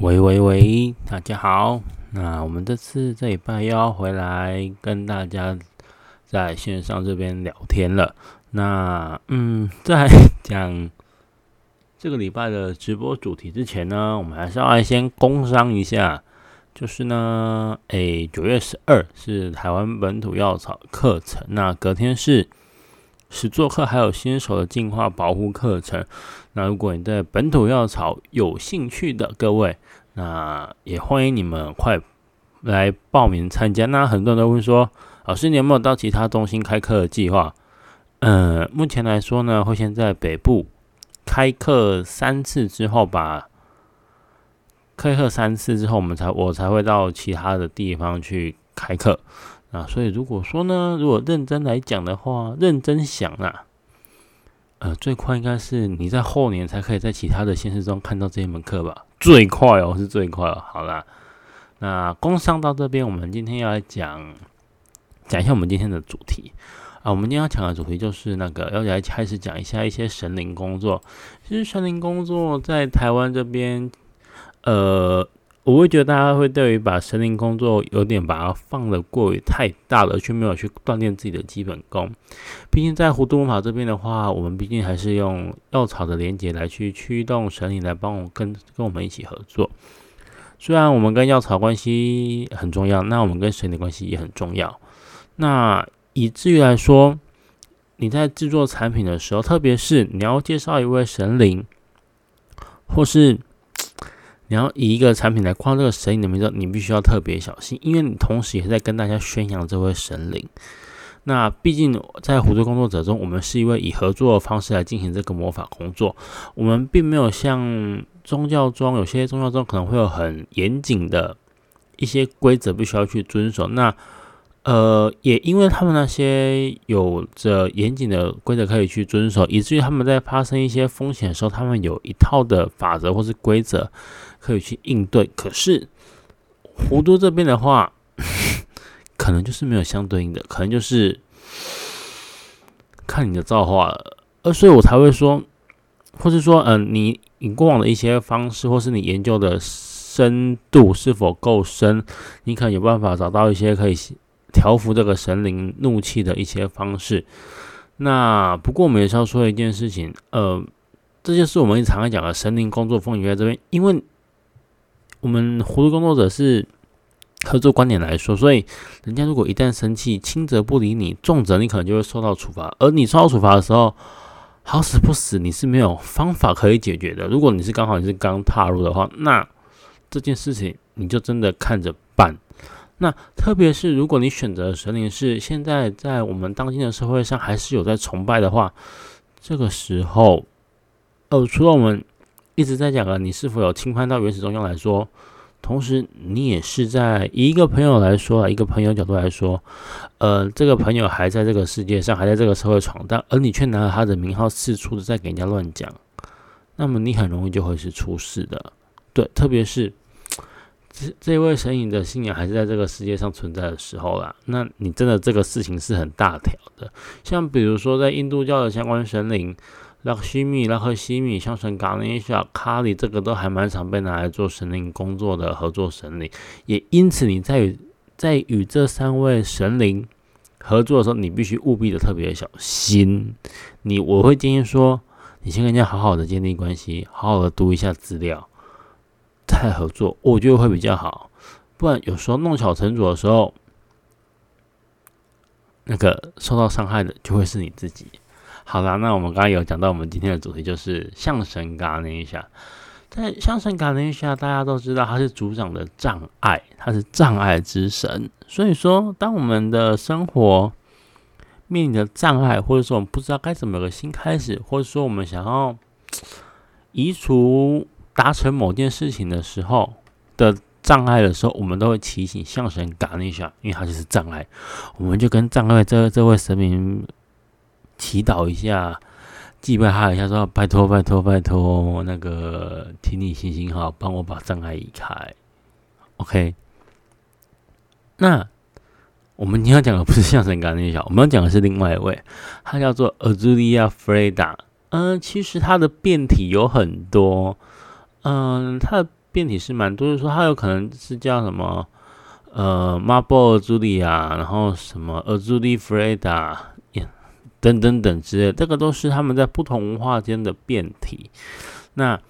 喂喂喂，大家好。那我们这次这礼拜又要回来跟大家在线上这边聊天了。那嗯，在讲这个礼拜的直播主题之前呢，我们还是要先工商一下。就是呢，诶，九月十二是台湾本土药草课程，那隔天是实作课，还有新手的进化保护课程。那如果你对本土药草有兴趣的各位，那也欢迎你们快来报名参加。那很多人都会说，老师你有没有到其他中心开课的计划？嗯，目前来说呢，会先在北部开课三次之后把。开课三次之后，我们才我才会到其他的地方去开课啊。所以如果说呢，如果认真来讲的话，认真想啊，呃，最快应该是你在后年才可以在其他的现实中看到这一门课吧。最快哦，是最快哦。好啦，那工商到这边，我们今天要来讲讲一下我们今天的主题啊。我们今天要讲的主题就是那个要来开始讲一下一些神灵工作。其实神灵工作在台湾这边。呃，我会觉得大家会对于把神灵工作有点把它放的过于太大了，却没有去锻炼自己的基本功。毕竟在弧度魔法这边的话，我们毕竟还是用药草的连接来去驱动神灵来帮我跟跟我们一起合作。虽然我们跟药草关系很重要，那我们跟神灵关系也很重要。那以至于来说，你在制作产品的时候，特别是你要介绍一位神灵，或是你要以一个产品来框这个神灵的名字，你必须要特别小心，因为你同时也在跟大家宣扬这位神灵。那毕竟在合作工作者中，我们是一位以合作的方式来进行这个魔法工作，我们并没有像宗教中有些宗教中可能会有很严谨的一些规则必须要去遵守。那呃，也因为他们那些有着严谨的规则可以去遵守，以至于他们在发生一些风险的时候，他们有一套的法则或是规则可以去应对。可是弧度这边的话，可能就是没有相对应的，可能就是看你的造化了。呃，所以我才会说，或是说，嗯，你你过往的一些方式，或是你研究的深度是否够深，你可能有办法找到一些可以。调服这个神灵怒气的一些方式。那不过我们也是要说一件事情，呃，这就是我们常常讲的神灵工作风云在这边，因为我们葫芦工作者是合作观点来说，所以人家如果一旦生气，轻则不理你，重则你可能就会受到处罚。而你受到处罚的时候，好死不死，你是没有方法可以解决的。如果你是刚好你是刚踏入的话，那这件事情你就真的看着办。那特别是如果你选择神灵是现在在我们当今的社会上还是有在崇拜的话，这个时候，呃，除了我们一直在讲啊你是否有侵犯到原始宗教来说，同时你也是在一个朋友来说啊，一个朋友角度来说，呃，这个朋友还在这个世界上，还在这个社会闯荡，而你却拿了他的名号四处的在给人家乱讲，那么你很容易就会是出事的，对，特别是。这这位神隐的信仰还是在这个世界上存在的时候啦，那你真的这个事情是很大条的。像比如说在印度教的相关神灵，拉克西米、拉克西米、像神嘎尼夏、卡里，这个都还蛮常被拿来做神灵工作的合作神灵。也因此你在与在与这三位神灵合作的时候，你必须务必的特别小心。你我会建议说，你先跟人家好好的建立关系，好好的读一下资料。再合作，我觉得会比较好。不然有时候弄巧成拙的时候，那个受到伤害的就会是你自己。好啦，那我们刚刚有讲到，我们今天的主题就是象神嘎那一下。在象神嘎那一下，大家都知道他是组长的障碍，他是障碍之神。所以说，当我们的生活面临的障碍，或者说我们不知道该怎么有个新开始，或者说我们想要移除。达成某件事情的时候的障碍的时候，我们都会提醒象神嘎那下，因为他就是障碍，我们就跟障碍这这位神明祈祷一下，祭拜他一下，说拜托拜托拜托，那个请你行行好，帮我把障碍移开。OK，那我们今天要讲的不是象神嘎那下，我们要讲的是另外一位，他叫做 Azulia Freda。嗯，其实他的变体有很多。嗯，他的变体是蛮多，就是说他有可能是叫什么呃 Marble 朱莉亚，然后什么 a z u l i Freda 等等等之类，这个都是他们在不同文化间的变体。那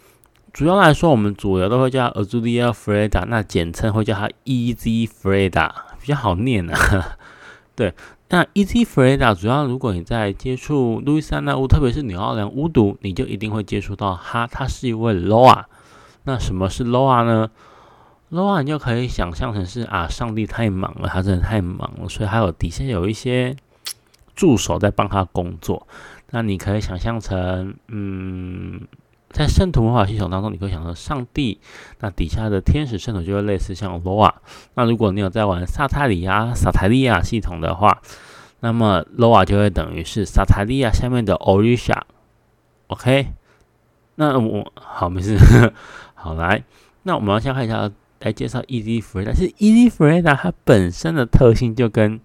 主要来说，我们主流都会叫 Azulia Freda，那简称会叫它 Easy Freda，比较好念啊。对，那 Easy Freda 主要如果你在接触路易斯安那乌，特别是纽奥良巫毒，你就一定会接触到它，它是一位 Loa。那什么是 Loa 呢？Loa 你就可以想象成是啊，上帝太忙了，他真的太忙了，所以还有底下有一些助手在帮他工作。那你可以想象成，嗯。在圣徒魔法系统当中，你会想到上帝，那底下的天使圣徒就会类似像罗瓦。那如果你有在玩萨塔里亚、萨塔利亚系统的话，那么罗瓦就会等于是萨塔利亚下面的奥瑞莎。OK，那我好没事，好来，那我们要先看一下来介绍 Easy Freda。是 Easy Freda 它本身的特性就跟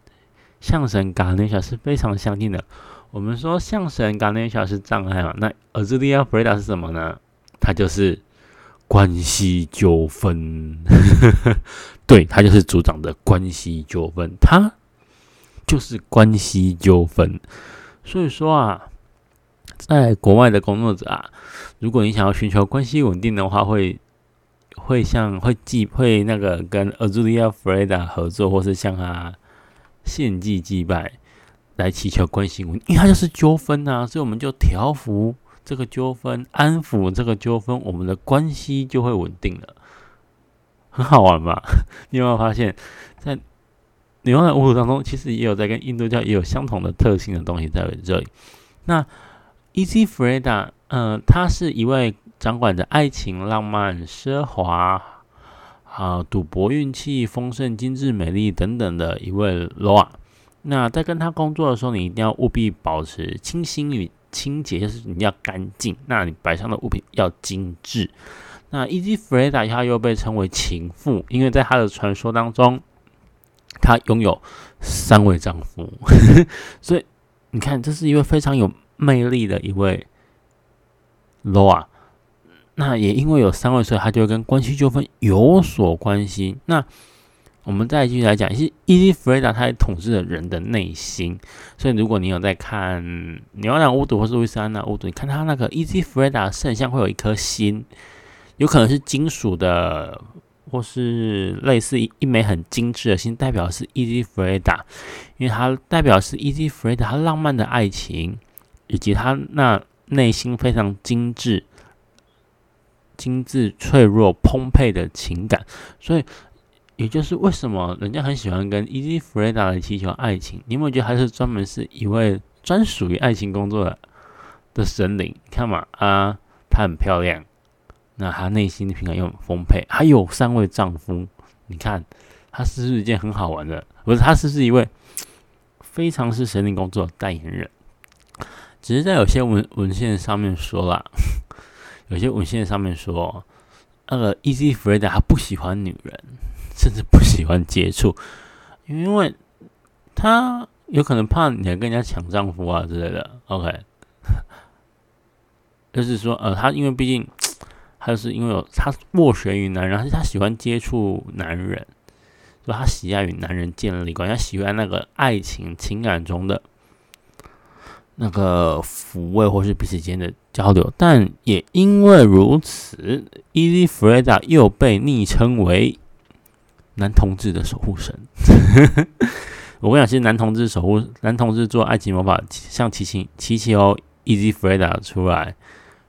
象神嘎内莎是非常相近的。我们说象神 g a n e s h a 是障碍嘛？那 Azulia Freda 是什么呢？它就是关系纠纷，对，它就是组长的关系纠纷，它就是关系纠纷。所以说啊，在国外的工作者啊，如果你想要寻求关系稳定的话，会会像会祭会那个跟 Azulia Freda 合作，或是向他献祭祭拜。来祈求关系稳因为它就是纠纷呐，所以我们就调服这个纠纷，安抚这个纠纷，我们的关系就会稳定了，很好玩吧？你有没有发现，在牛的巫术当中，其实也有在跟印度教也有相同的特性的东西在这里。那 Easy Freda，嗯，他是一位掌管着爱情、浪漫、奢华啊、赌博、运气、丰盛、精致、美丽等等的一位 Loa。那在跟他工作的时候，你一定要务必保持清新与清洁，就是你要干净。那你摆上的物品要精致。那 Easy Freda 他又被称为情妇，因为在他的传说当中，他拥有三位丈夫。所以你看，这是一位非常有魅力的一位 Loa。那也因为有三位，所以他就跟关系纠纷有所关系。那我们再继续来讲，其实 Easy Freda 它统治了人的内心，所以如果你有在看《牛郎巫毒》或是《路易斯安那巫毒》，你看它那个 Easy Freda 圣像会有一颗心，有可能是金属的，或是类似一枚很精致的心，代表是 Easy Freda，因为它代表是 Easy Freda 它浪漫的爱情，以及他那内心非常精致、精致、脆弱、澎湃的情感，所以。也就是为什么人家很喜欢跟 Easy Freda 来祈求爱情？你有没有觉得他是专门是一位专属于爱情工作的的神灵？看嘛啊，她很漂亮，那她内心的情感又很丰沛，还有三位丈夫。你看，她是不是一件很好玩的？不是，她是不是一位非常是神灵工作的代言人？只是在有些文文献上面说了，有些文献上面说，那个 Easy Freda 他不喜欢女人。甚至不喜欢接触，因为他有可能怕你跟人家抢丈夫啊之类的。OK，就是说，呃，他因为毕竟 他是因为有他斡旋于男人，而且他喜欢接触男人，说他喜爱与男人建立关系，他喜欢那个爱情情感中的那个抚慰或是彼此间的交流。但也因为如此，Easy Freda 又被昵称为。男同志的守护神，我跟你讲，其实男同志守护男同志做爱情魔法，像琪琪琪琪哦，Easy Freda 出来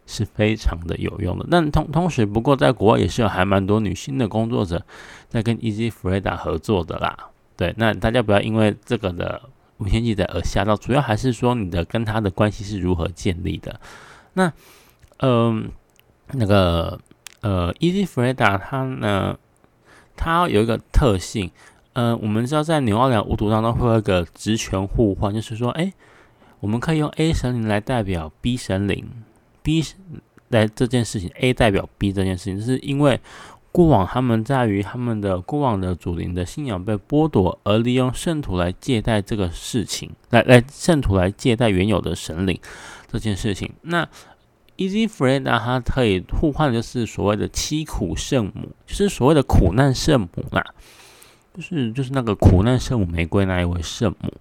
是非常的有用的。但同同时，不过在国外也是有还蛮多女性的工作者在跟 Easy Freda 合作的啦。对，那大家不要因为这个的无限记载而吓到，主要还是说你的跟他的关系是如何建立的。那，嗯，那个呃，Easy Freda 他呢？它有一个特性，呃，我们知道在纽奥良巫毒当中会有一个职权互换，就是说，哎，我们可以用 A 神灵来代表 B 神灵，B 来这件事情，A 代表 B 这件事情，是因为过往他们在于他们的过往的主灵的信仰被剥夺，而利用圣徒来借贷这个事情，来来圣徒来借贷原有的神灵这件事情，那。Easy Freda 它可以互换就是所谓的七苦圣母，就是所谓的苦难圣母啦，就是就是那个苦难圣母玫瑰那一位圣母。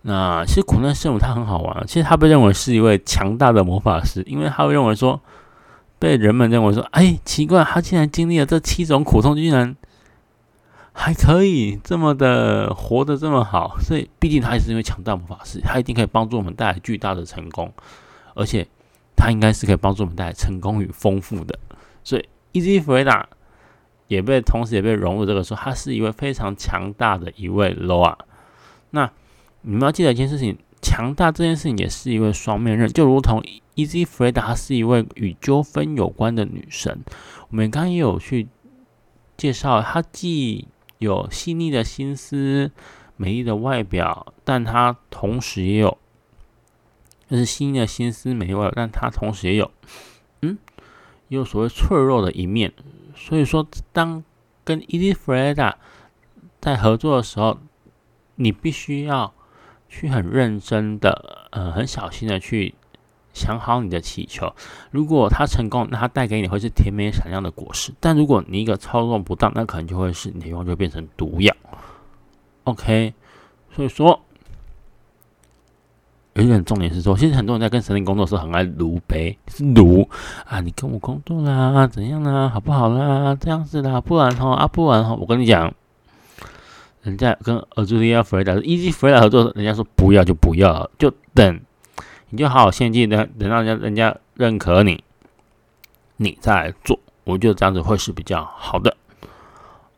那其实苦难圣母她很好玩，其实她被认为是一位强大的魔法师，因为她会认为说，被人们认为说，哎，奇怪，他竟然经历了这七种苦痛，竟然还可以这么的活得这么好，所以毕竟他也是因为强大魔法师，他一定可以帮助我们带来巨大的成功，而且。他应该是可以帮助我们带来成功与丰富的，所以 Easy Freda 也被同时也被融入这个说，他是一位非常强大的一位 Loa。那你们要记得一件事情，强大这件事情也是一位双面刃，就如同 Easy Freda 是一位与纠纷有关的女神。我们刚刚也有去介绍，她既有细腻的心思、美丽的外表，但她同时也有。就是细腻的心思没有，但她同时也有，嗯，也有所谓脆弱的一面。所以说，当跟 Easy Freda 在合作的时候，你必须要去很认真的，呃，很小心的去想好你的祈求。如果他成功，那他带给你会是甜美闪亮的果实；但如果你一个操作不当，那可能就会是你的愿望就变成毒药。OK，所以说。有一点重点是说，其实很多人在跟神灵工作的时很爱卢杯，是卢啊，你跟我工作啦，怎样啦，好不好啦，这样子啦，不然哈啊，不然哈，我跟你讲，人家跟尔朱利亚弗雷达是一级弗雷达合作，人家说不要就不要，就等，你就好好献祭，等等到人家人家认可你，你再来做，我觉得这样子会是比较好的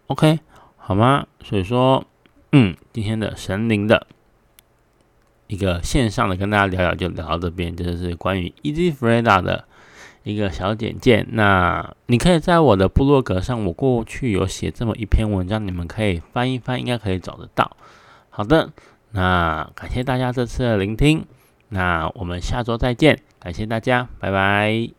，OK，好吗？所以说，嗯，今天的神灵的。一个线上的跟大家聊聊，就聊到这边，就是关于 Easy Freda 的一个小简介。那你可以在我的部落格上，我过去有写这么一篇文章，你们可以翻一翻，应该可以找得到。好的，那感谢大家这次的聆听，那我们下周再见，感谢大家，拜拜。